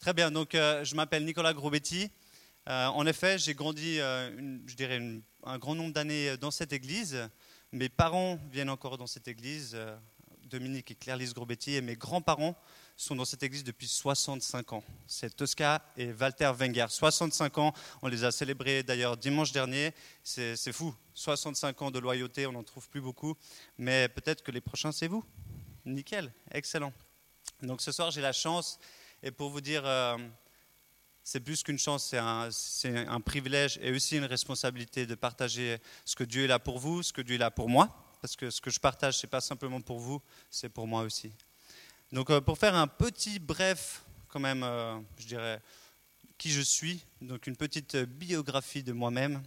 Très bien, donc euh, je m'appelle Nicolas Grobetti. Euh, en effet, j'ai grandi, euh, je dirais, un grand nombre d'années dans cette église. Mes parents viennent encore dans cette église, Dominique et Claire-Lise Grobetti, et mes grands-parents sont dans cette église depuis 65 ans. C'est Tosca et Walter Wenger. 65 ans, on les a célébrés d'ailleurs dimanche dernier. C'est fou, 65 ans de loyauté, on n'en trouve plus beaucoup. Mais peut-être que les prochains, c'est vous. Nickel, excellent. Donc ce soir, j'ai la chance, et pour vous dire, euh, c'est plus qu'une chance, c'est un, privilège et aussi une responsabilité de partager ce que Dieu est là pour vous, ce que Dieu est là pour moi, parce que ce que je partage, c'est pas simplement pour vous, c'est pour moi aussi. Donc euh, pour faire un petit bref, quand même, euh, je dirais, qui je suis, donc une petite biographie de moi-même.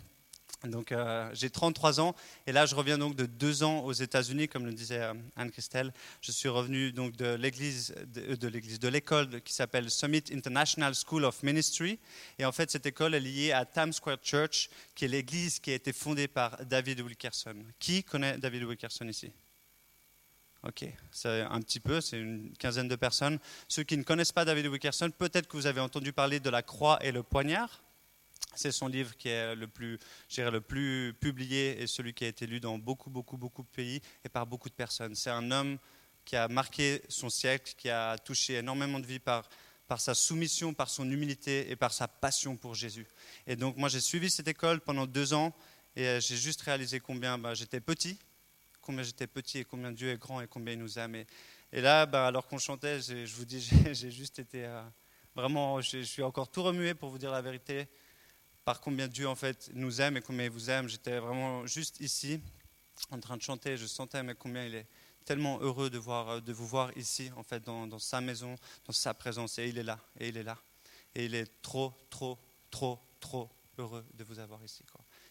Donc euh, j'ai 33 ans et là je reviens donc de deux ans aux États-Unis, comme le disait euh, Anne-Christelle. Je suis revenu donc de de, de l'église, de l'école qui s'appelle Summit International School of Ministry. Et en fait cette école est liée à Times Square Church, qui est l'église qui a été fondée par David Wilkerson. Qui connaît David Wilkerson ici? Ok, c'est un petit peu, c'est une quinzaine de personnes. Ceux qui ne connaissent pas David Wilkerson, peut-être que vous avez entendu parler de la croix et le poignard. C'est son livre qui est le plus, dirais, le plus publié et celui qui a été lu dans beaucoup, beaucoup, beaucoup de pays et par beaucoup de personnes. C'est un homme qui a marqué son siècle, qui a touché énormément de vies par, par sa soumission, par son humilité et par sa passion pour Jésus. Et donc moi j'ai suivi cette école pendant deux ans et euh, j'ai juste réalisé combien bah, j'étais petit, combien j'étais petit et combien Dieu est grand et combien il nous aime. Et, là, bah, alors qu'on chantait, je vous dis, j'ai juste été euh, vraiment, je suis encore tout remué pour vous dire la vérité par combien Dieu en fait nous aime et combien il vous aime. J'étais vraiment juste ici en train de chanter, je sentais combien il est tellement heureux de, voir, de vous voir ici en fait dans, sa maison, dans sa présence et il est là et il est là et il est trop trop trop trop heureux de vous avoir ici.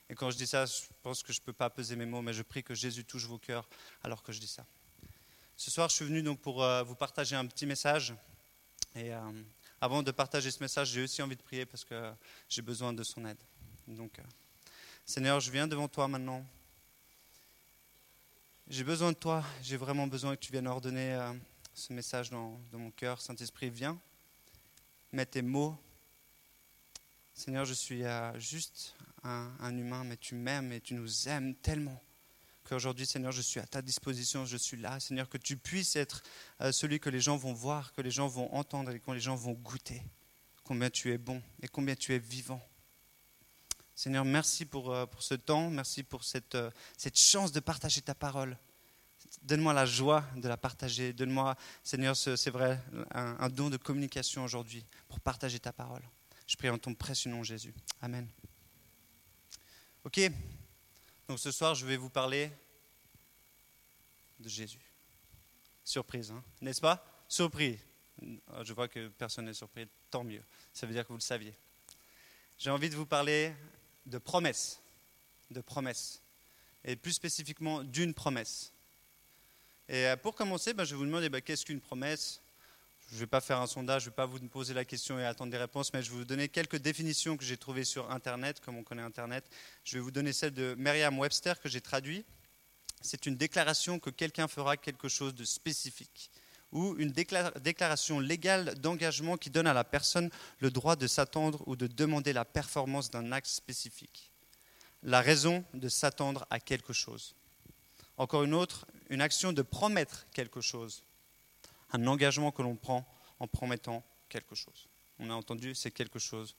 Et quand je dis ça, je pense que je ne peux pas peser mes mots, mais je prie que Jésus touche vos cœurs alors que je dis ça. Ce soir, je suis venu donc pour euh, vous partager un petit message. Et euh, avant de partager ce message, j'ai aussi envie de prier parce que j'ai besoin de son aide. Donc, euh, Seigneur, je viens devant toi maintenant. J'ai besoin de toi. J'ai vraiment besoin que tu viennes ordonner euh, ce message dans, mon cœur. Saint-Esprit, viens. Mets tes mots. Seigneur, je suis euh, juste un humain, mais tu m'aimes et tu nous aimes tellement qu'aujourd'hui, Seigneur, je suis à ta disposition, je suis là. Seigneur, que tu puisses être euh, celui que les gens vont voir, que les gens vont entendre et que les gens vont goûter. Combien tu es bon et combien tu es vivant. Seigneur, merci pour, euh, pour ce temps, merci pour cette, euh, cette chance de partager ta parole. Donne-moi la joie de la partager. Donne-moi, Seigneur, ce- c'est vrai, un, un don de communication aujourd'hui pour partager ta parole. Je prie en ton précieux nom, Jésus. Amen. Ok, donc ce soir, je vais vous parler de Jésus. Surprise, hein n'est-ce pas? Surpris. Je vois que personne n'est surpris, tant mieux. Ça veut dire que vous le saviez. J'ai envie de vous parler de promesses. De promesses. Et plus spécifiquement d'une promesse. Et euh, pour commencer, ben, je vais vous demander ben, qu'est-ce qu'une promesse? Je ne vais pas faire un sondage, je ne vais pas vous poser la question et attendre des réponses, mais je vais vous donner quelques définitions que j'ai trouvées sur Internet, comme on connaît Internet. Je vais vous donner celle de Merriam-Webster que j'ai traduit. C'est une déclaration que quelqu'un fera quelque chose de spécifique ou une décla- déclaration légale d'engagement qui donne à la personne le droit de s'attendre ou de demander la performance d'un acte spécifique. La raison de s'attendre à quelque chose. Encore une autre, une action de promettre quelque chose. Un engagement que l'on prend en promettant quelque chose. On a entendu, c'est quelque chose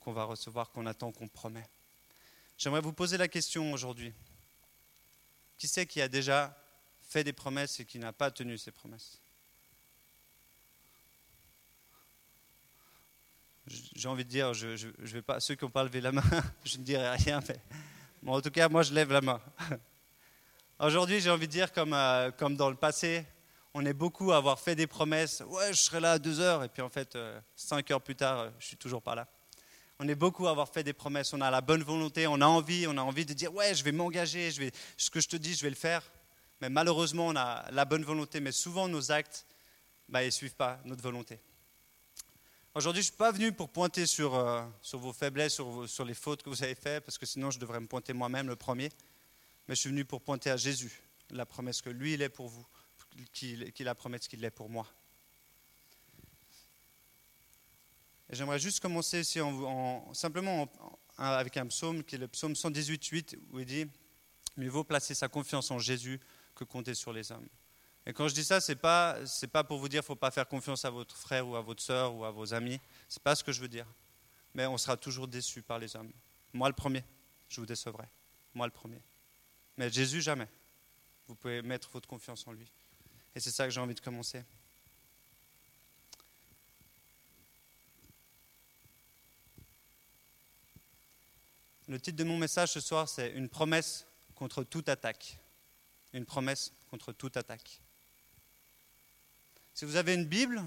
qu'on va recevoir, qu'on attend, qu'on promet. J'aimerais vous poser la question aujourd'hui. Qui c'est qui a déjà fait des promesses et qui n'a pas tenu ses promesses? J'ai envie de dire, je, vais pas, ceux qui n'ont pas levé la main, je ne dirai rien, mais bon, en tout cas, moi, je lève la main. Aujourd'hui, j'ai envie de dire, comme, euh, comme dans le passé, on est beaucoup à avoir fait des promesses. Ouais, je serai là à deux heures, et puis en fait, euh, cinq heures plus tard, euh, je suis toujours pas là. On est beaucoup à avoir fait des promesses. On a la bonne volonté, on a envie, on a envie de dire ouais, je vais m'engager, je vais, ce que je te dis, je vais le faire. Mais malheureusement, on a la bonne volonté, mais souvent nos actes, bah, ils suivent pas notre volonté. Aujourd'hui, je ne suis pas venu pour pointer sur, euh, sur vos faiblesses, sur, sur les fautes que vous avez faites, parce que sinon je devrais me pointer moi-même le premier. Mais je suis venu pour pointer à Jésus, la promesse que lui, il est pour vous, qu'il qu'il la promesse qu'il est pour moi. J'aimerais juste commencer ici en, simplement avec un psaume qui est le psaume 118.8 où il dit Mieux vaut placer sa confiance en Jésus que compter sur les hommes. Et quand je dis ça, ce n'est pas, pas pour vous dire faut pas faire confiance à votre frère ou à votre soeur ou à vos amis. Ce n'est pas ce que je veux dire. Mais on sera toujours déçu par les hommes. Moi le premier, je vous décevrai. Moi le premier. Mais Jésus, jamais. Vous pouvez mettre votre confiance en lui. Et c'est ça que j'ai envie de commencer. Le titre de mon message ce soir, c'est Une promesse contre toute attaque. Une promesse contre toute attaque. Si vous avez une Bible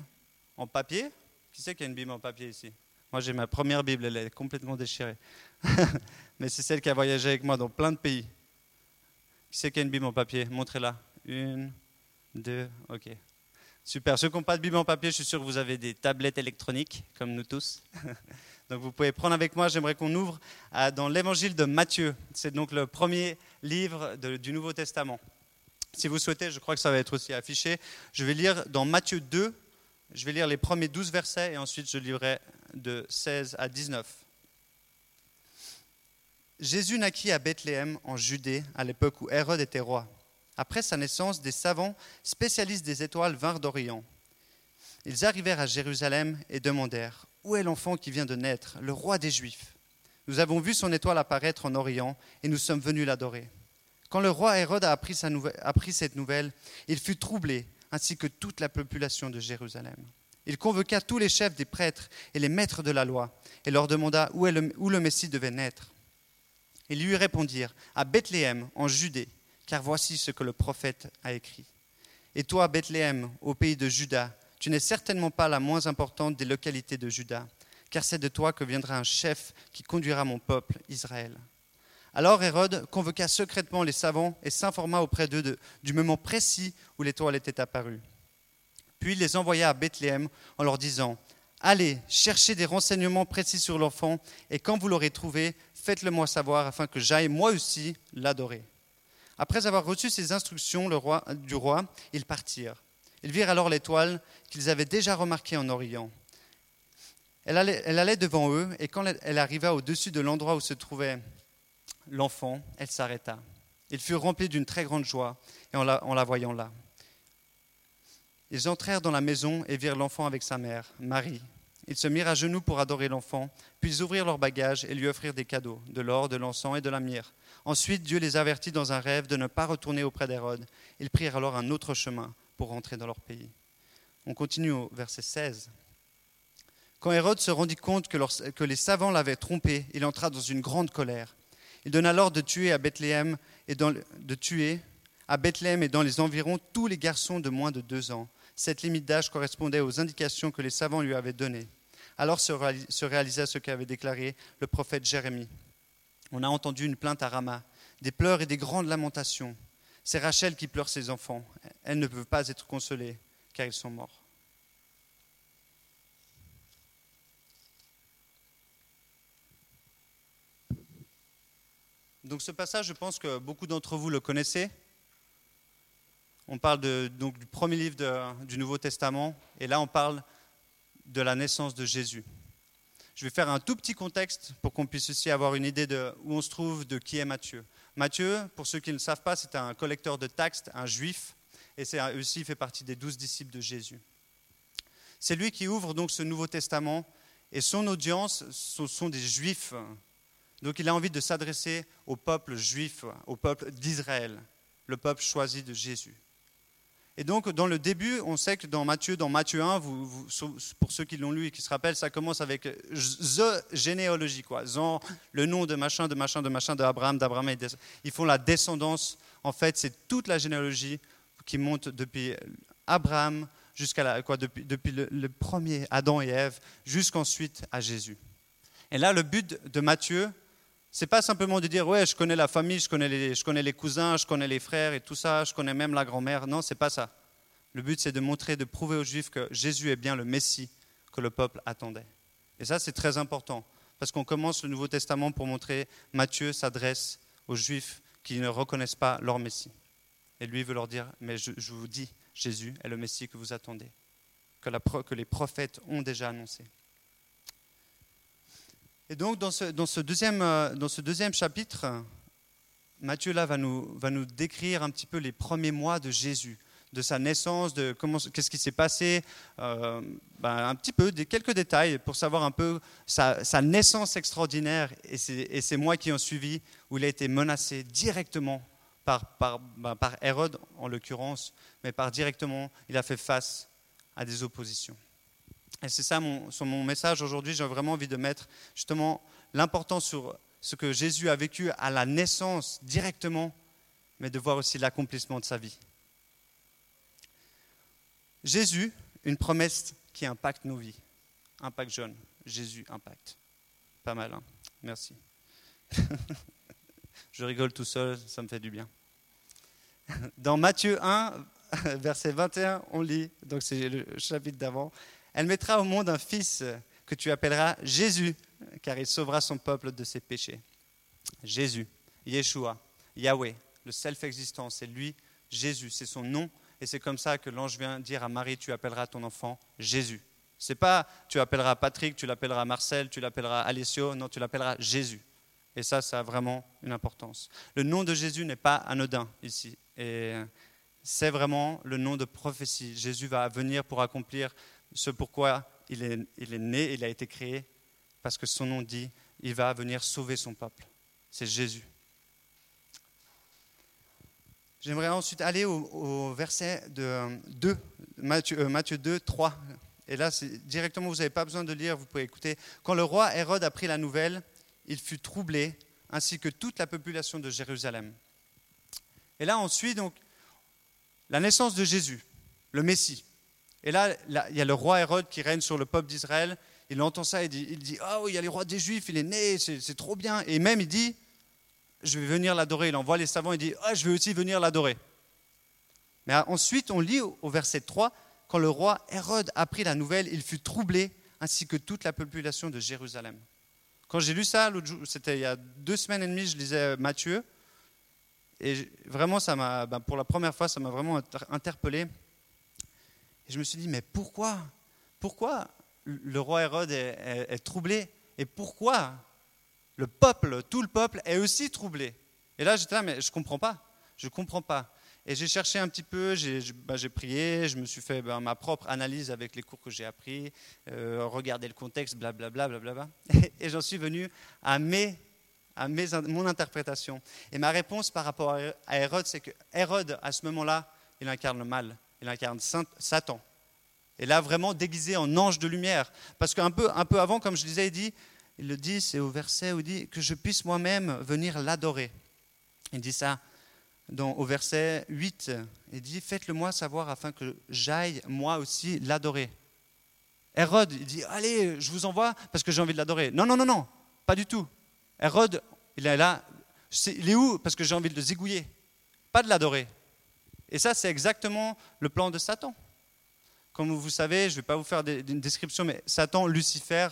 en papier, qui qu'il y a une Bible en papier ici? Moi j'ai ma première Bible, elle est complètement déchirée. Mais c'est celle qui a voyagé avec moi dans plein de pays. Qui qu'il y a une Bible en papier? Montrez-la. Une, deux, ok. Super. Ceux qui n'ont pas de Bible en papier, je suis sûr que vous avez des tablettes électroniques, comme nous tous. Donc vous pouvez prendre avec moi, j'aimerais qu'on ouvre dans l'évangile de Matthieu. C'est donc le premier livre du Nouveau Testament. Si vous souhaitez, je crois que ça va être aussi affiché. Je vais lire dans Matthieu 2, je vais lire les premiers 12 versets et ensuite je lirai de 16 à 19. Jésus naquit à Bethléem en Judée à l'époque où Hérode était roi. Après sa naissance, des savants spécialistes des étoiles vinrent d'Orient. Ils arrivèrent à Jérusalem et demandèrent Où est l'enfant qui vient de naître, le roi des Juifs? Nous avons vu son étoile apparaître en Orient et nous sommes venus l'adorer. Quand le roi Hérode a appris, cette nouvelle, il fut troublé, ainsi que toute la population de Jérusalem. Il convoqua tous les chefs des prêtres et les maîtres de la loi, et leur demanda où, le, où le Messie devait naître. Ils lui répondirent, à Bethléem, en Judée, car voici ce que le prophète a écrit. Et toi, Bethléem, au pays de Juda, tu n'es certainement pas la moins importante des localités de Juda, car c'est de toi que viendra un chef qui conduira mon peuple, Israël. Alors Hérode convoqua secrètement les savants et s'informa auprès d'eux du moment précis où l'étoile était apparue. Puis il les envoya à Bethléem en leur disant Allez, cherchez des renseignements précis sur l'enfant, et quand vous l'aurez trouvé, faites-le moi savoir afin que j'aille moi aussi l'adorer. Après avoir reçu ces instructions du roi, ils partirent. Ils virent alors l'étoile qu'ils avaient déjà remarquée en Orient. Elle allait, devant eux, et quand elle arriva au-dessus de l'endroit où se trouvait l'enfant, elle s'arrêta. Ils furent remplis d'une très grande joie en la, voyant là. Ils entrèrent dans la maison et virent l'enfant avec sa mère, Marie. Ils se mirent à genoux pour adorer l'enfant, puis ouvrirent leurs bagages et lui offrirent des cadeaux, de l'or, de l'encens et de la myrrhe. Ensuite, Dieu les avertit dans un rêve de ne pas retourner auprès d'Hérode. Ils prirent alors un autre chemin pour rentrer dans leur pays. On continue au verset 16. Quand Hérode se rendit compte que les savants l'avaient trompé, il entra dans une grande colère. Il donna l'ordre de tuer à Bethléem et de tuer à Bethléem et dans les environs tous les garçons de moins de deux ans. Cette limite d'âge correspondait aux indications que les savants lui avaient données. Alors se réalisa ce qu'avait déclaré le prophète Jérémie. On a entendu une plainte à Rama, des pleurs et des grandes lamentations. C'est Rachel qui pleure ses enfants. Elle ne peut pas être consolée, car ils sont morts. Donc ce passage, je pense que beaucoup d'entre vous le connaissez. On parle donc, du premier livre du Nouveau Testament, et là on parle de la naissance de Jésus. Je vais faire un tout petit contexte pour qu'on puisse aussi avoir une idée de où on se trouve, de qui est Matthieu. Matthieu, pour ceux qui ne le savent pas, c'est un collecteur de taxes, un juif, et c'est aussi fait partie des douze disciples de Jésus. C'est lui qui ouvre donc ce Nouveau Testament, et son audience, ce sont des juifs donc il a envie de s'adresser au peuple juif, au peuple d'Israël, le peuple choisi de Jésus. Et donc dans le début, on sait que dans Matthieu, dans Matthieu 1, pour ceux qui l'ont lu et qui se rappellent, ça commence avec the généalogie, quoi. le nom de machin, de machin, de machin, d'Abraham, d'Abraham. Ils font la descendance. En fait, c'est toute la généalogie qui monte depuis Abraham jusqu'à quoi, depuis, depuis le, le, premier Adam et Ève, jusqu'ensuite à Jésus. Et là, le but de Matthieu, c'est pas simplement de dire ouais, je connais la famille, je connais, les, je connais les cousins, je connais les frères et tout ça, je connais même la grand-mère. Non, c'est pas ça. Le but, c'est de montrer, de prouver aux Juifs que Jésus est bien le Messie que le peuple attendait. Et ça, c'est très important, parce qu'on commence le Nouveau Testament pour montrer Matthieu s'adresse aux Juifs qui ne reconnaissent pas leur Messie. Et lui veut leur dire, mais je, vous dis, Jésus est le Messie que vous attendez, que, que les prophètes ont déjà annoncé. Et donc, dans ce, dans ce, deuxième, euh, dans ce deuxième chapitre, Matthieu va nous, décrire un petit peu les premiers mois de Jésus, de sa naissance, de qu'est-ce qui s'est passé, euh, ben, un petit peu, quelques détails pour savoir un peu sa, sa naissance extraordinaire et ces, mois qui ont suivi où il a été menacé directement ben, par Hérode en l'occurrence, mais par directement, il a fait face à des oppositions. Et c'est ça mon, sur mon message aujourd'hui, j'ai vraiment envie de mettre justement l'importance sur ce que Jésus a vécu à la naissance directement, mais de voir aussi l'accomplissement de sa vie. Jésus, une promesse qui impacte nos vies. Impact jeune. Jésus impacte. Pas mal, hein Merci. Je rigole tout seul, ça me fait du bien. Dans Matthieu 1, verset 21, on lit, donc c'est le chapitre d'avant, Elle mettra au monde un fils que tu appelleras Jésus, car il sauvera son peuple de ses péchés. Jésus, Yeshua, Yahweh, le self-existant, c'est lui, Jésus, c'est son nom, et c'est comme ça que l'ange vient dire à Marie, tu appelleras ton enfant Jésus. C'est pas tu appelleras Patrick, tu l'appelleras Marcel, tu l'appelleras Alessio, non, tu l'appelleras Jésus. Et ça, ça a vraiment une importance. Le nom de Jésus n'est pas anodin ici. Et c'est vraiment le nom de prophétie. Jésus va venir pour accomplir ce pourquoi il est, né, il a été créé, parce que son nom dit, il va venir sauver son peuple. C'est Jésus. J'aimerais ensuite aller au, verset de 2, Matthieu, Matthieu 2, 3. Et là, directement, vous n'avez pas besoin de lire, vous pouvez écouter. Quand le roi Hérode apprit la nouvelle, il fut troublé, ainsi que toute la population de Jérusalem. Et là, on suit donc la naissance de Jésus, le Messie. Et là, il y a le roi Hérode qui règne sur le peuple d'Israël. Il entend ça, il dit, il dit oui, il y a les rois des Juifs, il est né, c'est trop bien. Et même, il dit Je vais venir l'adorer. Il envoie les savants, il dit Ah, je vais aussi venir l'adorer. Mais ensuite, on lit au verset 3 Quand le roi Hérode apprit la nouvelle, il fut troublé, ainsi que toute la population de Jérusalem. Quand j'ai lu ça, c'était il y a deux semaines et demie, je lisais Matthieu. Et vraiment, ça m'a, ben, pour la première fois, ça m'a vraiment interpellé. Et je me suis dit, mais pourquoi? Pourquoi le roi Hérode est, troublé? Et pourquoi le peuple, tout le peuple, est aussi troublé? Et là, j'étais là, mais je ne comprends pas. Je ne comprends pas. Et j'ai cherché un petit peu, j'ai ben, prié, je me suis fait ben, ma propre analyse avec les cours que j'ai appris, euh, regarder le contexte, blablabla. Bla, bla, et j'en suis venu à mes à mon interprétation. Et ma réponse par rapport à Hérode, c'est que Hérode, à ce moment-là, il incarne le mal, il incarne Satan. Et là, vraiment déguisé en ange de lumière. Parce qu'un peu, un peu avant, comme je disais, il dit, il le dit, c'est au verset où il dit que je puisse moi-même venir l'adorer. Il dit ça dans, au verset 8. Il dit, faites-le moi savoir afin que j'aille moi aussi l'adorer. Hérode, il dit, allez, je vous envoie parce que j'ai envie de l'adorer. Non, non, non, non, pas du tout. Hérode, il est là, il est où Parce que j'ai envie de le zigouiller, pas de l'adorer. Et ça, c'est exactement le plan de Satan. Comme vous savez, je ne vais pas vous faire une description, mais Satan, Lucifer,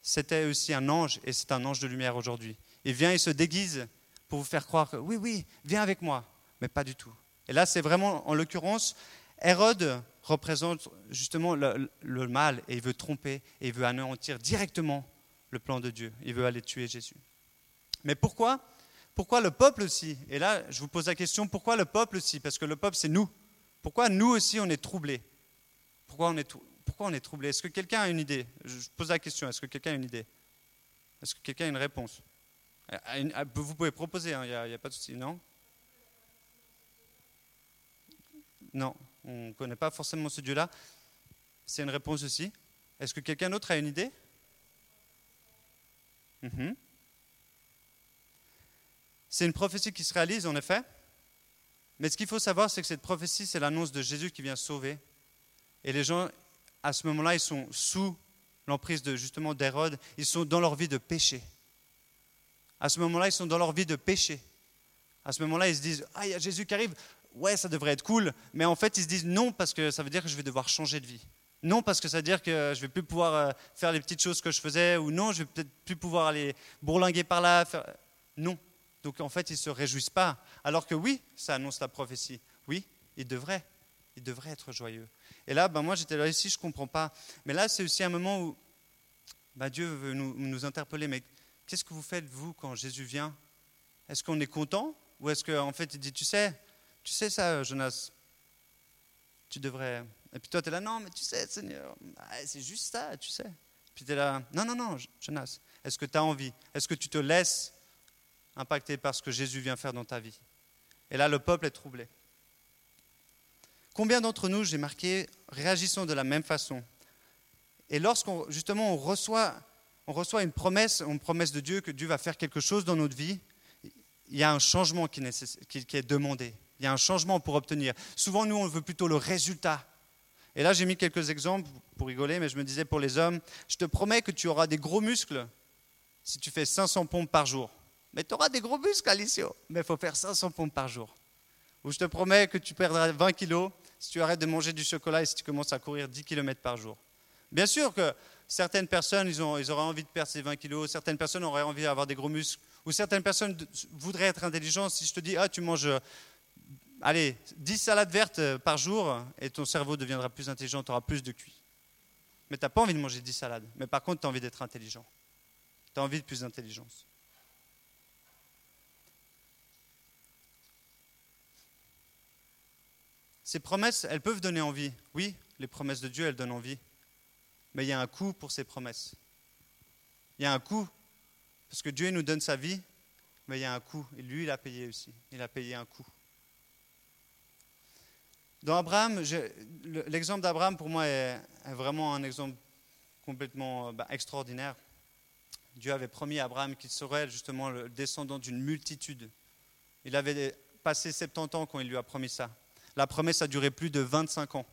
c'était aussi un ange, et c'est un ange de lumière aujourd'hui. Il vient, il se déguise pour vous faire croire que oui, oui, viens avec moi, mais pas du tout. Et là, c'est vraiment, en l'occurrence, Hérode représente justement le, le, mal, et il veut tromper, et il veut anéantir directement le plan de Dieu. Il veut aller tuer Jésus. Mais pourquoi Pourquoi le peuple aussi? Et là, je vous pose la question, pourquoi le peuple aussi? Parce que le peuple, c'est nous. Pourquoi nous aussi, on est troublés? Pourquoi on est, pourquoi on est troublé Est-ce que quelqu'un a une idée? Je pose la question, est-ce que quelqu'un a une idée? Est-ce que quelqu'un a une réponse? Vous pouvez proposer, il hein, n'y a, pas de souci, non? Non, on ne connaît pas forcément ce Dieu-là. C'est une réponse aussi. Est-ce que quelqu'un d'autre a une idée? Mhm. C'est une prophétie qui se réalise, en effet. Mais ce qu'il faut savoir, c'est que cette prophétie, c'est l'annonce de Jésus qui vient sauver. Et les gens, à ce moment-là, ils sont sous l'emprise de justement d'Hérode. Ils sont dans leur vie de péché. À ce moment-là, ils sont dans leur vie de péché. À ce moment-là, ils se disent Ah, il y a Jésus qui arrive. Ouais, ça devrait être cool. Mais en fait, ils se disent non parce que ça veut dire que je vais devoir changer de vie. Non parce que ça veut dire que je vais plus pouvoir euh, faire les petites choses que je faisais. Ou non, je vais peut-être plus pouvoir aller bourlinguer par là. Non. Donc en fait, ils ne se réjouissent pas. Alors que oui, ça annonce la prophétie. Oui, ils devraient. Ils devraient être joyeux. Et là, ben moi, j'étais là ici, je ne comprends pas. Mais là, c'est aussi un moment où, bah, Dieu veut nous, interpeller, mais qu'est-ce que vous faites, vous, quand Jésus vient? Est-ce qu'on est content? Ou est-ce qu'en en fait, il dit, tu sais, tu sais ça, Jonas, tu devrais... Et puis toi, tu es là, non, mais tu sais, Seigneur, c'est juste ça, tu sais. Puis tu es là, non, non, non, Jonas, est-ce que tu as envie? Est-ce que tu te laisses impacter par ce que Jésus vient faire dans ta vie Et là, le peuple est troublé. Combien d'entre nous, j'ai marqué, réagissons de la même façon Et lorsqu'on justement on reçoit, on reçoit une promesse, une promesse de Dieu que Dieu va faire quelque chose dans notre vie, il y a un changement qui est demandé. Il y a un changement pour obtenir. Souvent, nous, on veut plutôt le résultat. Et là, j'ai mis quelques exemples pour rigoler, mais je me disais pour les hommes, je te promets que tu auras des gros muscles si tu fais 500 pompes par jour. Mais tu auras des gros muscles, Alicio. Mais il faut faire 500 pompes par jour. Ou je te promets que tu perdras 20 kilos si tu arrêtes de manger du chocolat et si tu commences à courir 10 km par jour. Bien sûr que certaines personnes, ils, ont, ils auraient envie de perdre ces 20 kilos, certaines personnes auraient envie d'avoir des gros muscles, ou certaines personnes voudraient être intelligentes. Si je te dis, ah, tu manges, allez, 10 salades vertes par jour, et ton cerveau deviendra plus intelligent, tu auras plus de QI. Mais tu n'as pas envie de manger 10 salades. Mais par contre, tu as envie d'être intelligent. Tu as envie de plus d'intelligence. Ces promesses, elles peuvent donner envie. Oui, les promesses de Dieu, elles donnent envie. Mais il y a un coût pour ces promesses. Il y a un coût, parce que Dieu nous donne sa vie, mais il y a un coût. Et lui, il a payé aussi. Il a payé un coût. Dans Abraham, l'exemple d'Abraham pour moi est, vraiment un exemple complètement bah, extraordinaire. Dieu avait promis à Abraham qu'il serait justement le descendant d'une multitude. Il avait passé 70 ans quand il lui a promis ça. La promesse a duré plus de 25 ans.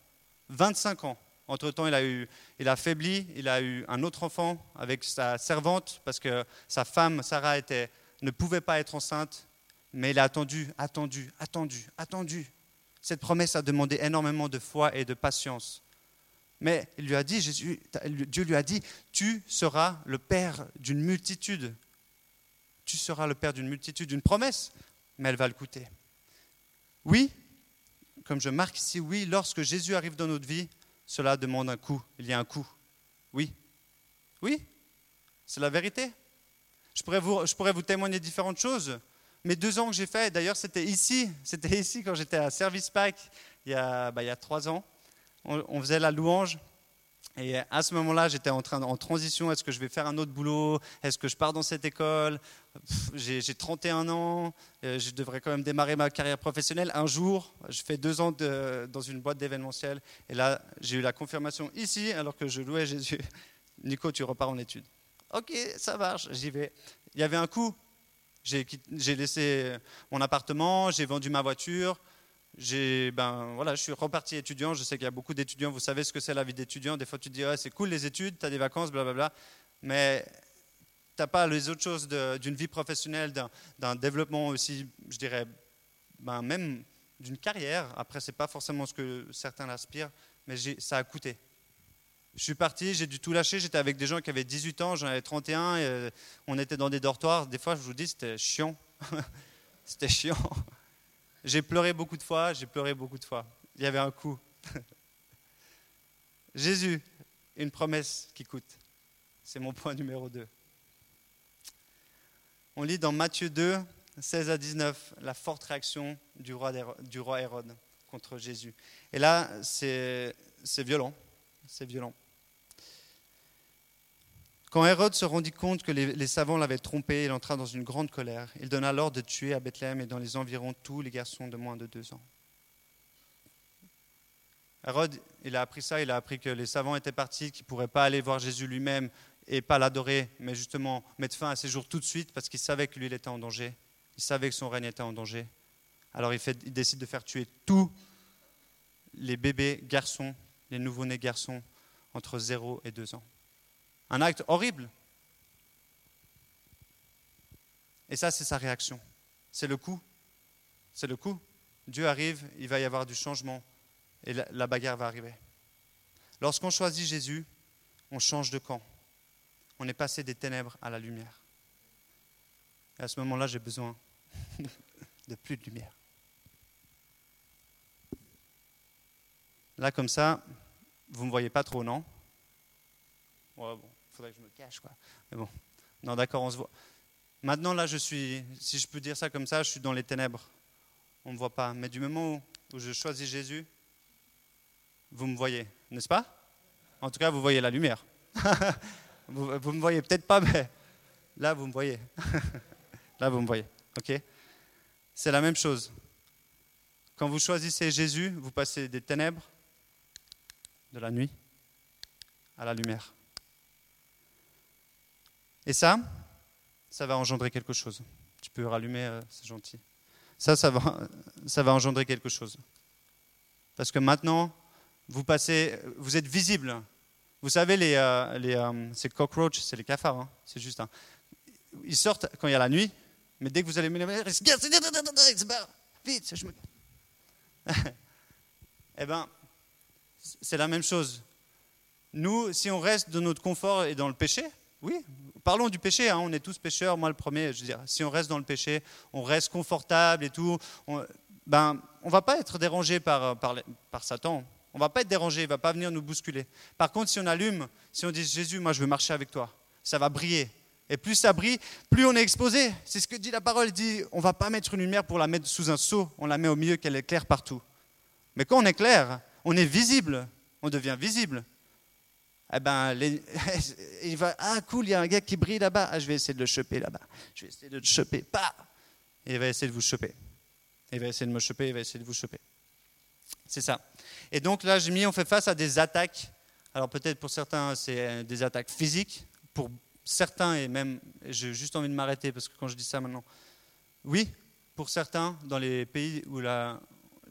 25 ans. Entre-temps, il a, eu, il a faibli, il a eu un autre enfant avec sa servante parce que sa femme, Sarah, était, ne pouvait pas être enceinte. Mais il a attendu, attendu, attendu, attendu. Cette promesse a demandé énormément de foi et de patience. Mais il lui a dit, Jésus, Dieu lui a dit, tu seras le père d'une multitude. Tu seras le père d'une multitude, d'une promesse, mais elle va le coûter. Oui, comme je marque ici, oui, lorsque Jésus arrive dans notre vie, cela demande un coût. Il y a un coût. Oui. Oui, c'est la vérité. Je pourrais, vous, je pourrais vous témoigner différentes choses. Mais deux ans que j'ai fait, d'ailleurs c'était ici, c'était ici quand j'étais à Service Pack il y a, bah, il y a trois ans. On faisait la louange et à ce moment-là, j'étais en, train, en transition. Est-ce que je vais faire un autre boulot? Est-ce que je pars dans cette école? J'ai 31 ans. Euh, je devrais quand même démarrer ma carrière professionnelle. Un jour, je fais deux ans dans une boîte d'événementiel. Et là, j'ai eu la confirmation ici, alors que je louais Jésus. Nico, tu repars en études. Ok, ça marche, j'y vais. Il y avait un coût. J'ai laissé mon appartement, j'ai vendu ma voiture ben, voilà, je suis reparti étudiant. Je sais qu'il y a beaucoup d'étudiants, vous savez ce que c'est la vie d'étudiant. Des fois, tu te dis, c'est cool les études, tu as des vacances, blablabla. Mais tu n'as pas les autres choses d'une vie professionnelle, d'un développement aussi, je dirais, ben, même d'une carrière. Après, ce n'est pas forcément ce que certains aspirent, mais ça a coûté. Je suis parti, j'ai dû tout lâcher. J'étais avec des gens qui avaient 18 ans, j'en avais 31. Et euh, on était dans des dortoirs. Des fois, je vous dis, c'était chiant. c'était chiant. J'ai pleuré beaucoup de fois, j'ai pleuré beaucoup de fois. Il y avait un coup. Jésus, une promesse qui coûte. C'est mon point numéro 2. On lit dans Matthieu 2, 16 à 19, la forte réaction du roi, du roi Hérode contre Jésus. Et là, c'est violent. C'est violent. Quand Hérode se rendit compte que les, savants l'avaient trompé, il entra dans une grande colère. Il donna l'ordre de tuer à Bethléem et dans les environs tous les garçons de moins de deux ans. Hérode, il a appris ça, il a appris que les savants étaient partis, qu'il ne pourrait pas aller voir Jésus lui-même et pas l'adorer, mais justement mettre fin à ses jours tout de suite parce qu'il savait que lui, il était en danger. Il savait que son règne était en danger. Alors il, décide de faire tuer tous les bébés garçons, les nouveau-nés garçons entre 0 et 2 ans. Un acte horrible. Et ça, c'est sa réaction. C'est le coup. C'est le coup. Dieu arrive, il va y avoir du changement et la, bagarre va arriver. Lorsqu'on choisit Jésus, on change de camp. On est passé des ténèbres à la lumière. Et à ce moment-là, j'ai besoin de plus de lumière. Là, comme ça, vous ne me voyez pas trop, non? Faudrait que je me cache. Quoi. Mais bon, non, d'accord, on se voit. Maintenant, là, je suis, si je peux dire ça comme ça, je suis dans les ténèbres. On ne me voit pas. Mais du moment où je choisis Jésus, vous me voyez, n'est-ce pas? En tout cas, vous voyez la lumière. vous ne me voyez peut-être pas, mais là, vous me voyez. là, vous me voyez. OK? C'est la même chose. Quand vous choisissez Jésus, vous passez des ténèbres, de la nuit, à la lumière. Et ça, ça va engendrer quelque chose. Tu peux rallumer, euh, c'est gentil. Ça, ça va, ça va engendrer quelque chose. Parce que maintenant, vous passez, vous êtes visible. Vous savez, les, euh, les euh, ces cockroaches, c'est les cafards, hein, c'est juste. Hein. Ils sortent quand il y a la nuit, mais dès que vous allez vite, je me... eh bien, c'est la même chose. Nous, si on reste dans notre confort et dans le péché, oui, parlons du péché, hein, on est tous pécheurs, moi le premier, je veux dire, si on reste dans le péché, on reste confortable et tout, on, ben, on va pas être dérangé par, par, Satan, on va pas être dérangé, il va pas venir nous bousculer. Par contre, si on allume, si on dit Jésus, moi je veux marcher avec toi, ça va briller. Et plus ça brille, plus on est exposé. C'est ce que dit la parole. Il dit, on va pas mettre une lumière pour la mettre sous un seau, on la met au milieu qu'elle est claire partout. Mais quand on est clair, on est visible, on devient visible. Eh ben, il va, ah cool, il y a un gars qui brille là-bas, ah, je vais essayer de le choper là-bas, je vais essayer de le choper, pas. Et il va essayer de vous choper. Il va essayer de me choper, il va essayer de vous choper. C'est ça. Et donc là, j'ai mis, on fait face à des attaques. Alors peut-être pour certains, c'est des attaques physiques. Pour certains, et même, j'ai juste envie de m'arrêter parce que quand je dis ça maintenant, oui, pour certains, dans les pays où la,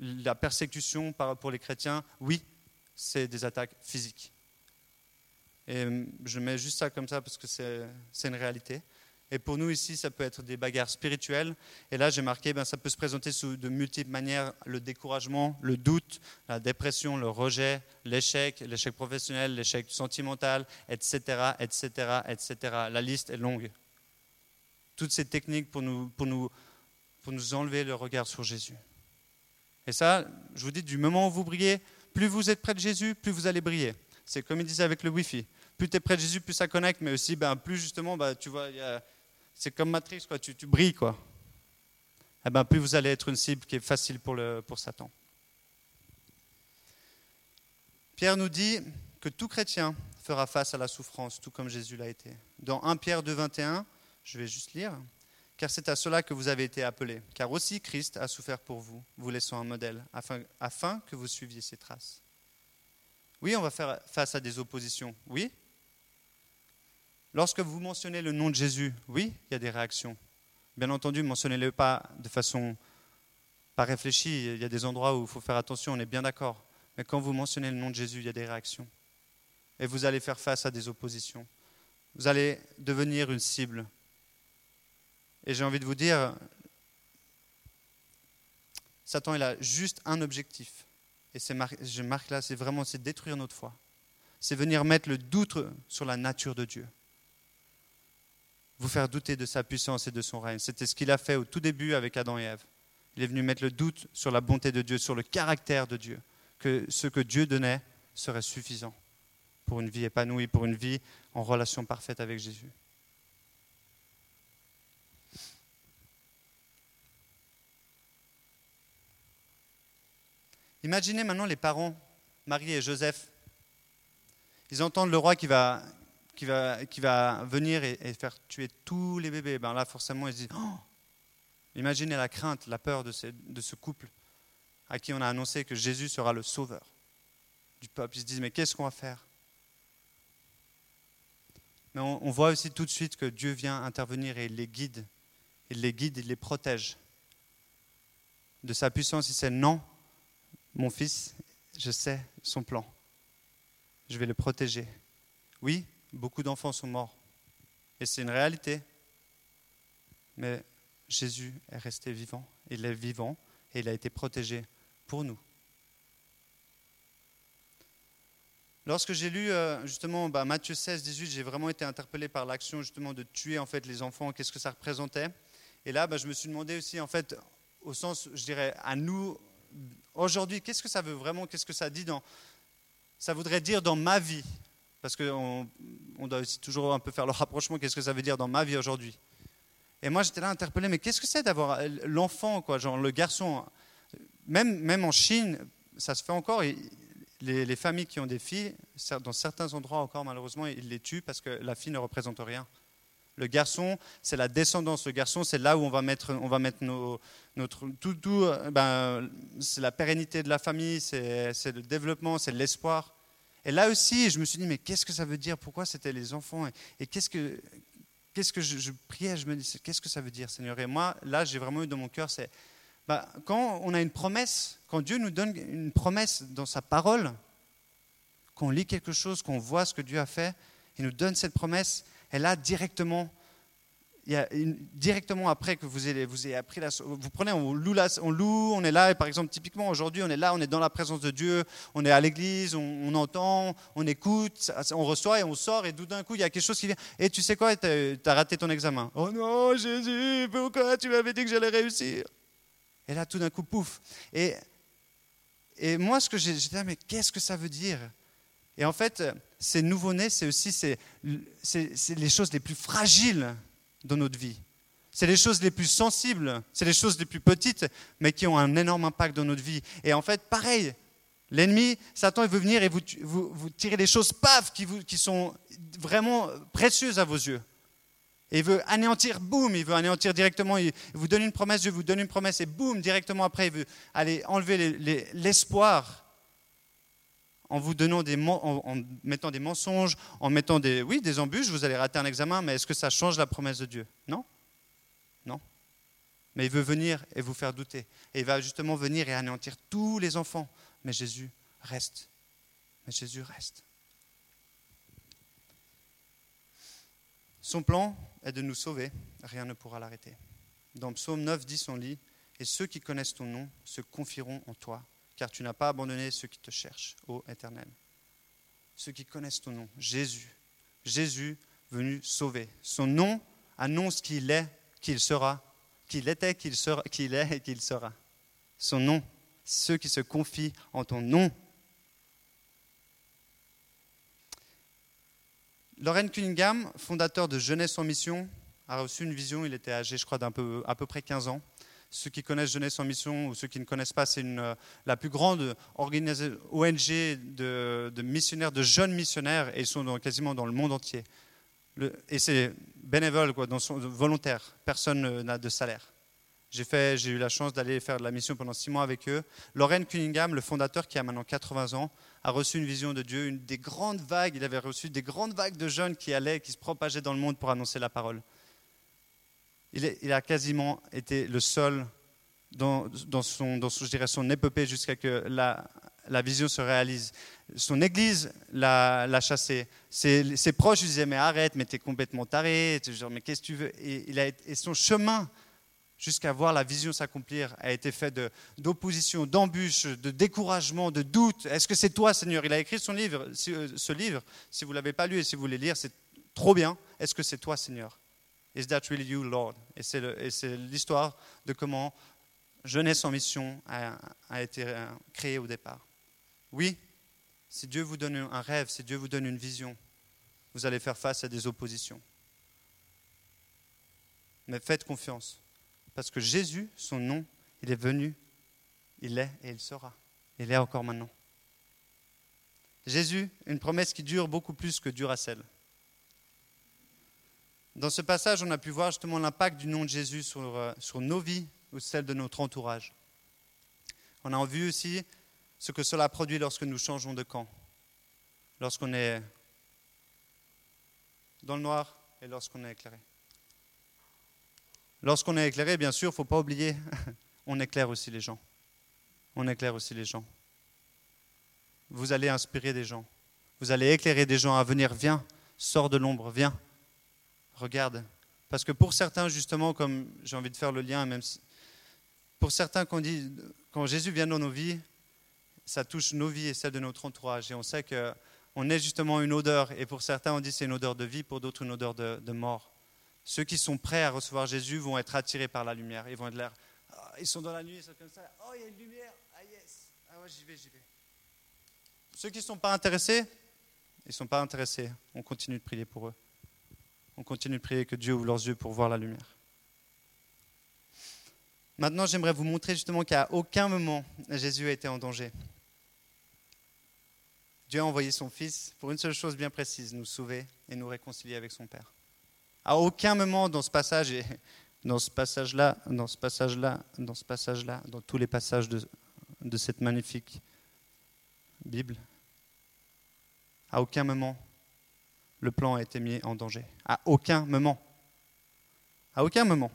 la persécution pour les chrétiens, oui, c'est des attaques physiques. Et je mets juste ça comme ça parce que c'est une réalité. Et pour nous ici, ça peut être des bagarres spirituelles. Et là, j'ai marqué, ben, ça peut se présenter sous de multiples manières le découragement, le doute, la dépression, le rejet, l'échec, l'échec professionnel, l'échec sentimental, etc., etc., etc. La liste est longue. Toutes ces techniques pour nous, pour nous, pour nous enlever le regard sur Jésus. Et ça, je vous dis, du moment où vous brillez, plus vous êtes près de Jésus, plus vous allez briller. C'est comme il disait avec le Wi-Fi. Plus tu es près de Jésus, plus ça connecte, mais aussi, ben, plus justement, ben, tu vois, c'est comme Matrix, quoi, tu, brilles. Quoi. Et eh ben, plus vous allez être une cible qui est facile pour, le, pour Satan. Pierre nous dit que tout chrétien fera face à la souffrance, tout comme Jésus l'a été. Dans 1 Pierre 2, 21, je vais juste lire car c'est à cela que vous avez été appelés. Car aussi Christ a souffert pour vous, vous laissant un modèle, afin que vous suiviez ses traces. Oui, on va faire face à des oppositions, oui. Lorsque vous mentionnez le nom de Jésus, oui, il y a des réactions. Bien entendu, mentionnez-le pas de façon pas réfléchie. Il y a des endroits où il faut faire attention, on est bien d'accord. Mais quand vous mentionnez le nom de Jésus, il y a des réactions. Et vous allez faire face à des oppositions. Vous allez devenir une cible et j'ai envie de vous dire, Satan, il a juste un objectif. Et je marque là, c'est vraiment détruire notre foi. C'est venir mettre le doute sur la nature de Dieu. Vous faire douter de sa puissance et de son règne. C'était ce qu'il a fait au tout début avec Adam et Ève. Il est venu mettre le doute sur la bonté de Dieu, sur le caractère de Dieu, que ce que Dieu donnait serait suffisant pour une vie épanouie, pour une vie en relation parfaite avec Jésus. Imaginez maintenant les parents, Marie et Joseph. Ils entendent le roi qui va, qui va, qui va venir et, faire tuer tous les bébés. Ben là, forcément, ils se disent oh Imaginez la crainte, la peur de ce, de ce couple à qui on a annoncé que Jésus sera le sauveur du peuple. Ils se disent Mais qu'est-ce qu'on va faire? Mais on, on voit aussi tout de suite que Dieu vient intervenir et il les guide. Il les guide, il les protège. De sa puissance, il sait non, mon fils, je sais son plan. Je vais le protéger. Oui, beaucoup d'enfants sont morts. Et c'est une réalité. Mais Jésus est resté vivant. Il est vivant et il a été protégé pour nous. Lorsque j'ai lu euh, justement bah, Matthieu 16, 18, j'ai vraiment été interpellé par l'action justement de tuer en fait les enfants, qu'est-ce que ça représentait? Et là, bah, je me suis demandé aussi en fait, au sens, je dirais, à nous Aujourd'hui, qu'est-ce que ça veut vraiment Qu'est-ce que ça dit dans Ça voudrait dire dans ma vie? Parce qu'on on doit aussi toujours un peu faire le rapprochement, qu'est-ce que ça veut dire dans ma vie aujourd'hui? Et moi, j'étais là interpellé, mais qu'est-ce que c'est d'avoir l'enfant, quoi, genre le garçon? Même, même en Chine, ça se fait encore. Les, familles qui ont des filles, dans certains endroits encore, malheureusement, ils les tuent parce que la fille ne représente rien. Le garçon, c'est la descendance. Le garçon, c'est là où on va mettre, on va mettre notre, tout, tout ben, c'est la pérennité de la famille, c'est, le développement, c'est l'espoir. Et là aussi, je me suis dit, mais qu'est-ce que ça veut dire? Pourquoi c'était les enfants? Et, qu'est-ce que, qu'est-ce que je, priais? Je me dis, qu'est-ce que ça veut dire, Seigneur? Et moi, là, j'ai vraiment eu dans mon cœur, c'est bah, quand on a une promesse, quand Dieu nous donne une promesse dans sa parole, qu'on lit quelque chose, qu'on voit ce que Dieu a fait, il nous donne cette promesse, et là, directement, il y a directement après que vous ayez, vous ayez appris la, vous prenez, on loue, on on est là, et par exemple, typiquement aujourd'hui, on est là, on est dans la présence de Dieu, on est à l'église, on, entend, on écoute, on reçoit et on sort, et tout d'un coup, il y a quelque chose qui vient. Et tu sais quoi, tu as, raté ton examen. Oh non, Jésus, pourquoi tu m'avais dit que j'allais réussir? Et là, tout d'un coup, pouf. Et, et moi, ce que j'ai dit, mais qu'est-ce que ça veut dire? Et en fait, ces nouveaux-nés, c'est aussi les choses les plus fragiles dans notre vie. C'est les choses les plus sensibles, c'est les choses les plus petites, mais qui ont un énorme impact dans notre vie. Et en fait, pareil, l'ennemi, Satan, il veut venir et vous, tirer des choses, paf, qui sont vraiment précieuses à vos yeux. Et il veut anéantir, boum, il veut anéantir directement. Il vous donne une promesse, Dieu vous donne une promesse, et boum, directement après, il veut aller enlever l'espoir en vous donnant des, en, mettant des mensonges, en mettant des, oui, des embûches, vous allez rater un examen, mais est-ce que ça change la promesse de Dieu? Non, non? Mais il veut venir et vous faire douter. Et il va justement venir et anéantir tous les enfants. Mais Jésus reste. Mais Jésus reste. Son plan est de nous sauver, rien ne pourra l'arrêter. Dans Psaume 9, 10, on lit Et ceux qui connaissent ton nom se confieront en toi, car tu n'as pas abandonné ceux qui te cherchent, ô Éternel. Ceux qui connaissent ton nom, Jésus. Jésus venu sauver. Son nom annonce qu'il est, qu'il sera, qu'il était, qu'il sera, qu'il est et qu'il sera. Son nom, ceux qui se confient en ton nom. Lorraine Cunningham, fondateur de Jeunesse en Mission, a reçu une vision, il était âgé, je crois, d'un peu, à peu près 15 ans. Ceux qui connaissent Jeunesse en Mission ou ceux qui ne connaissent pas, c'est euh, la plus grande ONG de, missionnaires, de jeunes missionnaires, et ils sont quasiment dans le monde entier. et c'est bénévole, quoi, dans volontaire. Personne n'a de salaire. J'ai, j'ai eu la chance d'aller faire de la mission pendant six mois avec eux. Lorraine Cunningham, le fondateur qui a maintenant 80 ans, a reçu une vision de Dieu, une des grandes vagues. Il avait reçu des grandes vagues de jeunes qui allaient, qui se propageaient dans le monde pour annoncer la parole il, a quasiment été le seul dans, son, dirais, son épopée jusqu'à que la, vision se réalise. Son église l'a chassé. Ses, proches lui disaient Mais arrête, mais t'es complètement taré. Mais qu'est-ce que tu veux? Et, son chemin jusqu'à voir la vision s'accomplir a été fait d'opposition, d'embûches, de découragement, de doute. Est-ce que c'est toi, Seigneur? Il a écrit son livre, ce livre. Si vous ne l'avez pas lu et si vous voulez lire, c'est trop bien. Est-ce que c'est toi, Seigneur? Is that really you, Lord? Et c'est l'histoire de comment Jeunesse en mission a, été créée au départ. Oui, si Dieu vous donne un rêve, si Dieu vous donne une vision, vous allez faire face à des oppositions. Mais faites confiance, parce que Jésus, son nom, il est venu, il est et il sera. Il est encore maintenant. Jésus, une promesse qui dure beaucoup plus que Duracell. Dans ce passage, on a pu voir justement l'impact du nom de Jésus sur, euh, nos vies ou celle de notre entourage. On a vu aussi ce que cela produit lorsque nous changeons de camp, lorsqu'on est dans le noir et lorsqu'on est éclairé. Lorsqu'on est éclairé, bien sûr, il ne faut pas oublier, on éclaire aussi les gens. On éclaire aussi les gens. Vous allez inspirer des gens. Vous allez éclairer des gens à venir. Viens, sors de l'ombre, viens regarde. Parce que pour certains, justement, comme j'ai envie de faire le lien, même pour certains, quand, dit, quand Jésus vient dans nos vies, ça touche nos vies et celles de notre entourage. Et on sait qu'on est justement une odeur. Et pour certains, on dit c'est une odeur de vie, pour d'autres, une odeur de, mort. Ceux qui sont prêts à recevoir Jésus vont être attirés par la lumière. Ils vont être là. Ah, ils sont dans la nuit, ils sont comme ça. Oh, il y a une lumière. Ah, yes. Ah, ouais, j'y vais, j'y vais. Ceux qui ne sont pas intéressés, Ils ne sont pas intéressés. On continue de prier pour eux. On continue de prier que Dieu ouvre leurs yeux pour voir la lumière. Maintenant, j'aimerais vous montrer justement qu'à aucun moment Jésus a été en danger. Dieu a envoyé son Fils pour une seule chose bien précise, nous sauver et nous réconcilier avec son Père. À aucun moment dans ce passage, et dans ce passage-là, dans ce passage-là, dans ce passage-là, dans tous les passages de, de cette magnifique Bible, à aucun moment le plan a été mis en danger. À aucun moment. À aucun moment.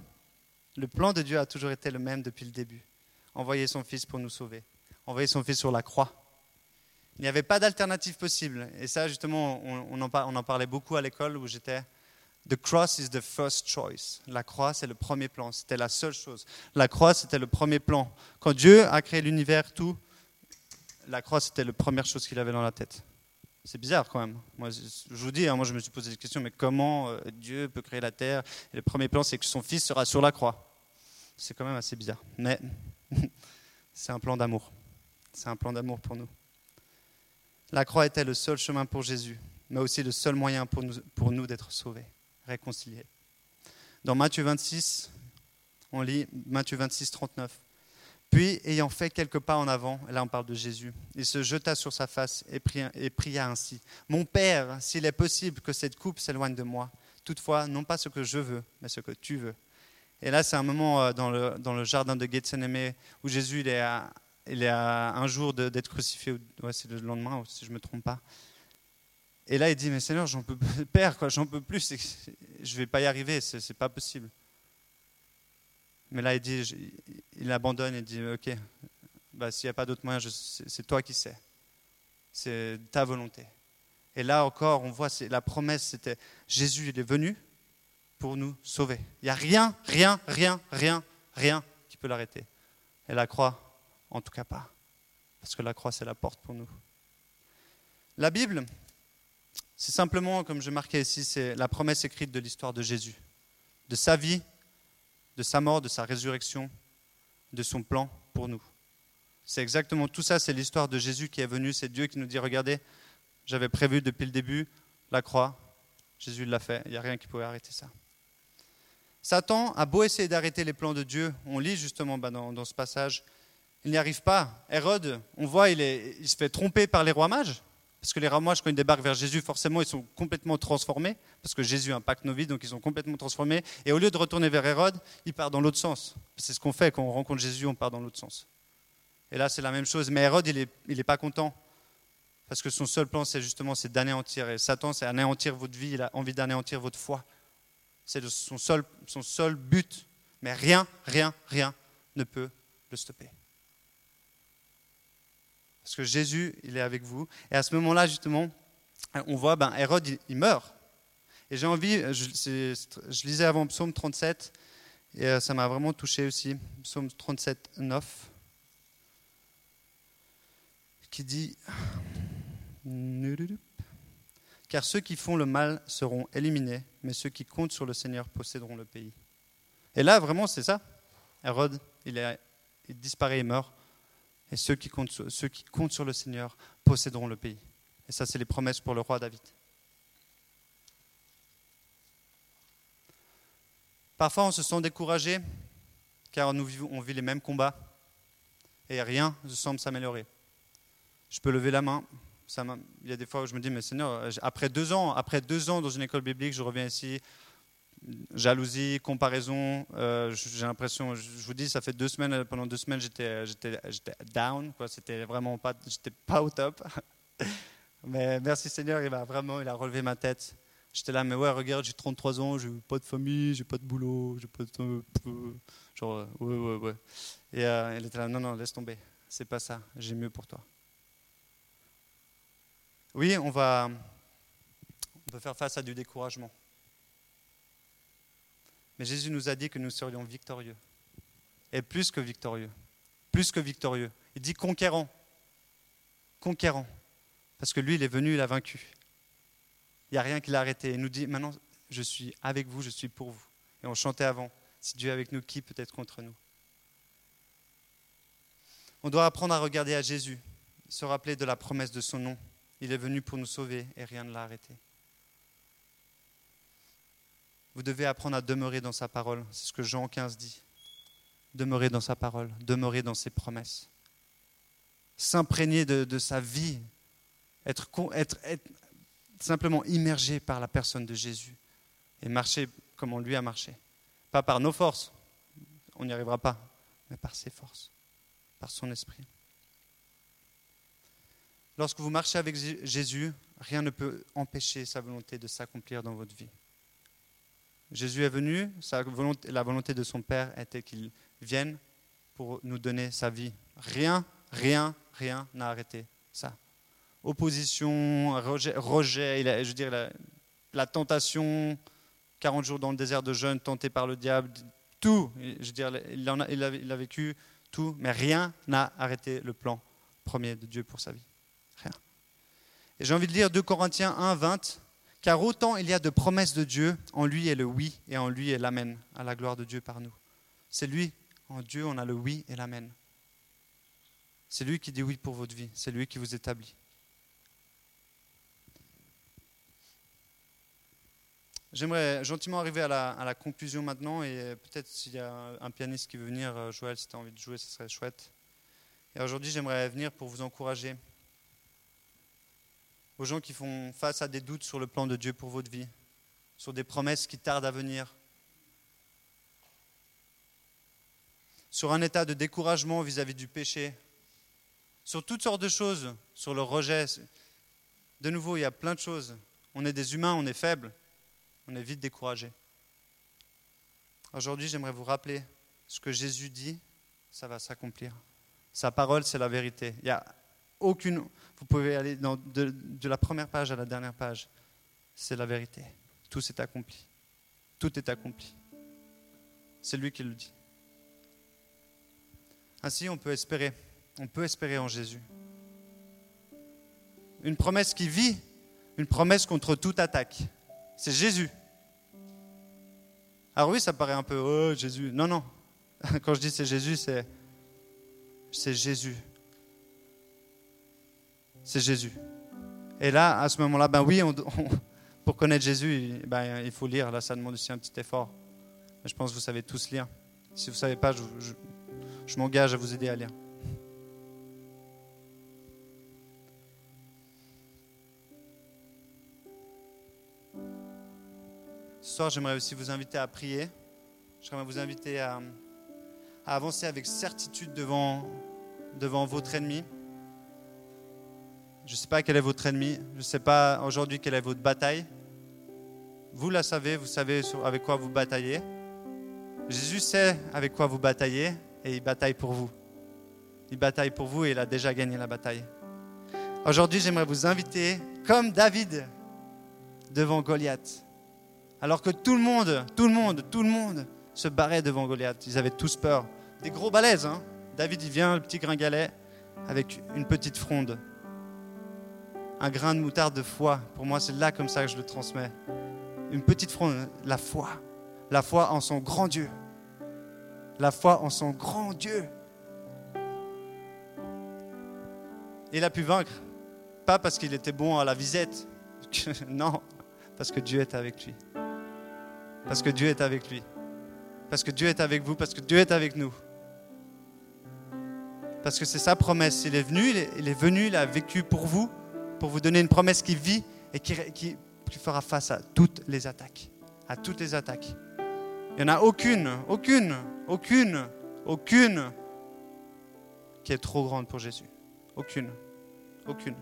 Le plan de Dieu a toujours été le même depuis le début. Envoyer son Fils pour nous sauver. Envoyer son Fils sur la croix. Il n'y avait pas d'alternative possible. Et ça, justement, on, en, parlait beaucoup à l'école où j'étais. The cross is the first choice. La croix, c'est le premier plan. C'était la seule chose. La croix, c'était le premier plan. Quand Dieu a créé l'univers, tout, la croix, c'était la première chose qu'il avait dans la tête. C'est bizarre quand même. Je vous dis, hein, moi je me suis posé des questions, mais comment euh, Dieu peut créer la terre? Le premier plan, c'est que son fils sera sur la croix. C'est quand même assez bizarre. Mais c'est un plan d'amour. C'est un plan d'amour pour nous. La croix était le seul chemin pour Jésus, mais aussi le seul moyen pour nous, pour nous d'être sauvés, réconciliés. Dans Matthieu 26, on lit Matthieu 26, 39. Puis, ayant fait quelques pas en avant, là on parle de Jésus, il se jeta sur sa face et pria, ainsi Mon Père, s'il est possible que cette coupe s'éloigne de moi, toutefois, non pas ce que je veux, mais ce que tu veux. Et là, c'est un moment euh, dans le, jardin de Gethsemane où Jésus il est, à, il un jour d'être crucifié, ouais, c'est le lendemain, si je ne me trompe pas. Et là, il dit Mais Seigneur, j'en peux, Père, j'en peux plus, je ne vais pas y arriver, ce n'est pas possible. Mais là, il dit Il abandonne et dit Ok, bah, s'il n'y a pas d'autre moyen, c'est toi qui sais. C'est ta volonté. Et là encore, on voit la promesse c'était Jésus, il est venu, pour nous sauver. Il n'y a rien, rien, rien, rien, rien qui peut l'arrêter. Et la croix, en tout cas pas. Parce que la croix, c'est la porte pour nous. La Bible, c'est simplement, comme je marquais ici, c'est la promesse écrite de l'histoire de Jésus, de sa vie, de sa mort, de sa résurrection, de son plan pour nous. C'est exactement tout ça, c'est l'histoire de Jésus qui est venu, c'est Dieu qui nous dit, regardez, j'avais prévu depuis le début la croix, Jésus l'a fait, il n'y a rien qui pouvait arrêter ça. Satan a beau essayer d'arrêter les plans de Dieu, on lit justement bah, dans, ce passage, il n'y arrive pas. Hérode, on voit, il, il, se fait tromper par les rois mages, parce que les mages, quand ils débarquent vers Jésus, forcément, ils sont complètement transformés, parce que Jésus impacte nos vies, donc ils sont complètement transformés. Et au lieu de retourner vers Hérode, il part dans l'autre sens. C'est ce qu'on fait quand on rencontre Jésus, on part dans l'autre sens. Et là, c'est la même chose. Mais Hérode, il n'est il est pas content, parce que son seul plan, c'est justement c'est d'anéantir. Et Satan, c'est anéantir votre vie, il a envie d'anéantir votre foi. C'est son seul, son seul but. Mais rien, rien, rien ne peut le stopper. Parce que Jésus, il est avec vous. Et à ce moment-là, justement, on voit, ben, Hérode, il, meurt. Et j'ai envie, je, lisais avant Psaume 37, et euh, ça m'a vraiment touché aussi. Psaume 37, 9, qui dit car ceux qui font le mal seront éliminés, mais ceux qui comptent sur le Seigneur posséderont le pays. Et là, vraiment, c'est ça. Hérode, il, est, il disparaît et meurt. Et ceux qui, comptent ceux qui comptent sur le Seigneur posséderont le pays. Et ça, c'est les promesses pour le roi David. Parfois, on se sent découragé car nous on vit les mêmes combats et rien ne semble s'améliorer. Je peux lever la main, il y a des fois où je me dis, mais Seigneur, après deux ans, après deux ans dans une école biblique, je reviens ici, jalousie, comparaison, euh, j'ai l'impression, je vous dis, ça fait deux semaines, pendant deux semaines, j'étais, j'étais, j'étais down, c'était vraiment pas, pas au top. mais merci Seigneur, il a vraiment, il a relevé ma tête. J'étais là, mais ouais, regarde, j'ai 33 ans, j'ai pas de famille, j'ai pas de boulot, j'ai pas de. Genre, ouais, ouais, ouais. Et euh, il était là, non, non, laisse tomber, c'est pas ça, j'ai mieux pour toi. Oui, on va, on faire face à du découragement. Mais Jésus nous a dit que nous serions victorieux. Et plus que victorieux. Plus que victorieux. Il dit conquérant. Conquérant. Parce que lui, il est venu, il a vaincu. Il n'y a rien qui l'a arrêté. Il nous dit maintenant, je suis avec vous, je suis pour vous. Et on chantait avant si Dieu est avec nous, qui peut être contre nous? On doit apprendre à regarder à Jésus, se rappeler de la promesse de son nom Il est venu pour nous sauver et rien ne l'a arrêté. Vous devez apprendre à demeurer dans sa parole. C'est ce que Jean 15 dit. Demeurer dans sa parole, demeurer dans ses promesses. S'imprégner de, sa vie, être, être, simplement immergé par la personne de Jésus et marcher comme on lui a marché. Pas par nos forces, on n'y arrivera pas, mais par ses forces, par son esprit. Lorsque vous marchez avec Jésus, rien ne peut empêcher sa volonté de s'accomplir dans votre vie. Jésus est venu, la volonté de son Père était qu'il vienne pour nous donner sa vie. Rien, rien, rien n'a arrêté ça. Opposition, rejet, rejet je veux dire, la, la, tentation, 40 jours dans le désert de jeûne, tenté par le diable, tout. Je veux dire, il, a, il a vécu tout, mais rien n'a arrêté le plan premier de Dieu pour sa vie. Rien. Et j'ai envie de lire 2 Corinthiens 1, 20. Car autant il y a de promesses de Dieu, en lui est le oui et en lui est l'amen, à la gloire de Dieu par nous. C'est lui, en Dieu, on a le oui et l'amen. C'est lui qui dit oui pour votre vie, c'est lui qui vous établit. J'aimerais gentiment arriver à la, conclusion maintenant et peut-être s'il y a un pianiste qui veut venir, euh, Joël, si tu as envie de jouer, ce serait chouette. Et aujourd'hui, j'aimerais venir pour vous encourager aux gens qui font face à des doutes sur le plan de Dieu pour votre vie, sur des promesses qui tardent à venir, sur un état de découragement vis-à-vis du péché, sur toutes sortes de choses, sur le rejet. De nouveau, il y a plein de choses. On est des humains, on est faibles, on est vite découragé. Aujourd'hui, j'aimerais vous rappeler ce que Jésus dit, ça va s'accomplir. Sa parole, c'est la vérité. Il y a aucune. Vous pouvez aller de, la première page à la dernière page. C'est la vérité. Tout s'est accompli. Tout est accompli. C'est lui qui le dit. Ainsi, on peut espérer. On peut espérer en Jésus. Une promesse qui vit, une promesse contre toute attaque. C'est Jésus. Alors oui, ça paraît un peu, oh Jésus. Non, non. Quand je dis c'est Jésus, c'est, c'est Jésus c'est Jésus. Et là, à ce moment-là, ben oui, pour connaître Jésus, ben, il faut lire. Là, ça demande aussi un petit effort. je pense que vous savez tous lire. Si vous ne savez pas, je, m'engage à vous aider à lire. Ce soir, j'aimerais aussi vous inviter à prier. J'aimerais vous inviter à, à avancer avec certitude devant, devant votre ennemi. Je ne sais pas quel est votre ennemi. Je ne sais pas aujourd'hui quelle est votre bataille. Vous la savez, vous savez avec quoi vous bataillez. Jésus sait avec quoi vous bataillez et il bataille pour vous. Il bataille pour vous et il a déjà gagné la bataille. Aujourd'hui, j'aimerais vous inviter, comme David, devant Goliath. Alors que tout le monde, tout le monde, tout le monde se barrait devant Goliath. Ils avaient tous peur. Des gros balaises. Hein David, il vient, le petit gringalet, avec une petite fronde un grain de moutarde de foi. Pour moi, c'est là comme ça que je le transmets. Une petite fronde, la foi. La foi en son grand Dieu. La foi en son grand Dieu. Il a pu vaincre. Pas parce qu'il était bon à la visette. non, parce que Dieu est avec lui. Parce que Dieu est avec lui. Parce que Dieu est avec vous. Parce que Dieu est avec nous. Parce que c'est sa promesse. Il est venu, il est venu, il a vécu pour vous pour vous donner une promesse qui vit et qui, fera face à toutes les attaques. À toutes les attaques. Il n'y en a aucune, aucune, aucune, aucune qui est trop grande pour Jésus. Aucune. Aucune.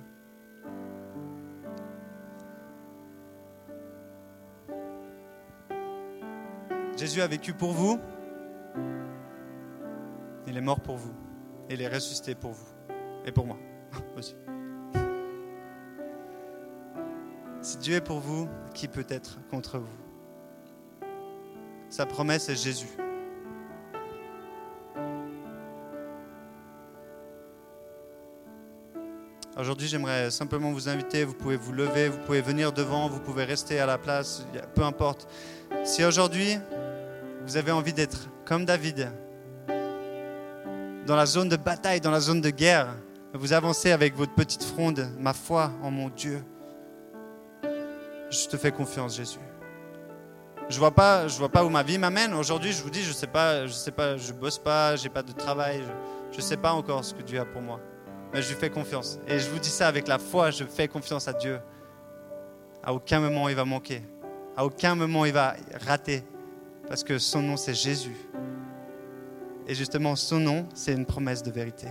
Jésus a vécu pour vous. Il est mort pour vous. Il est ressuscité pour vous. Et pour moi aussi. Si Dieu est pour vous, qui peut être contre vous? Sa promesse est Jésus. Aujourd'hui, j'aimerais simplement vous inviter, vous pouvez vous lever, vous pouvez venir devant, vous pouvez rester à la place, peu importe. Si aujourd'hui, vous avez envie d'être comme David, dans la zone de bataille, dans la zone de guerre, Vous avancez avec votre petite fronde, ma foi en mon Dieu. Je te fais confiance, Jésus. Je vois pas, je vois pas où ma vie m'amène. Aujourd'hui, je vous dis, je sais pas, je sais pas, je bosse pas, j'ai pas de travail, je, ne sais pas encore ce que Dieu a pour moi. Mais je lui fais confiance. Et je vous dis ça avec la foi, je fais confiance à Dieu. À aucun moment il va manquer. À aucun moment il va rater. Parce que son nom c'est Jésus. Et justement, son nom, c'est une promesse de vérité.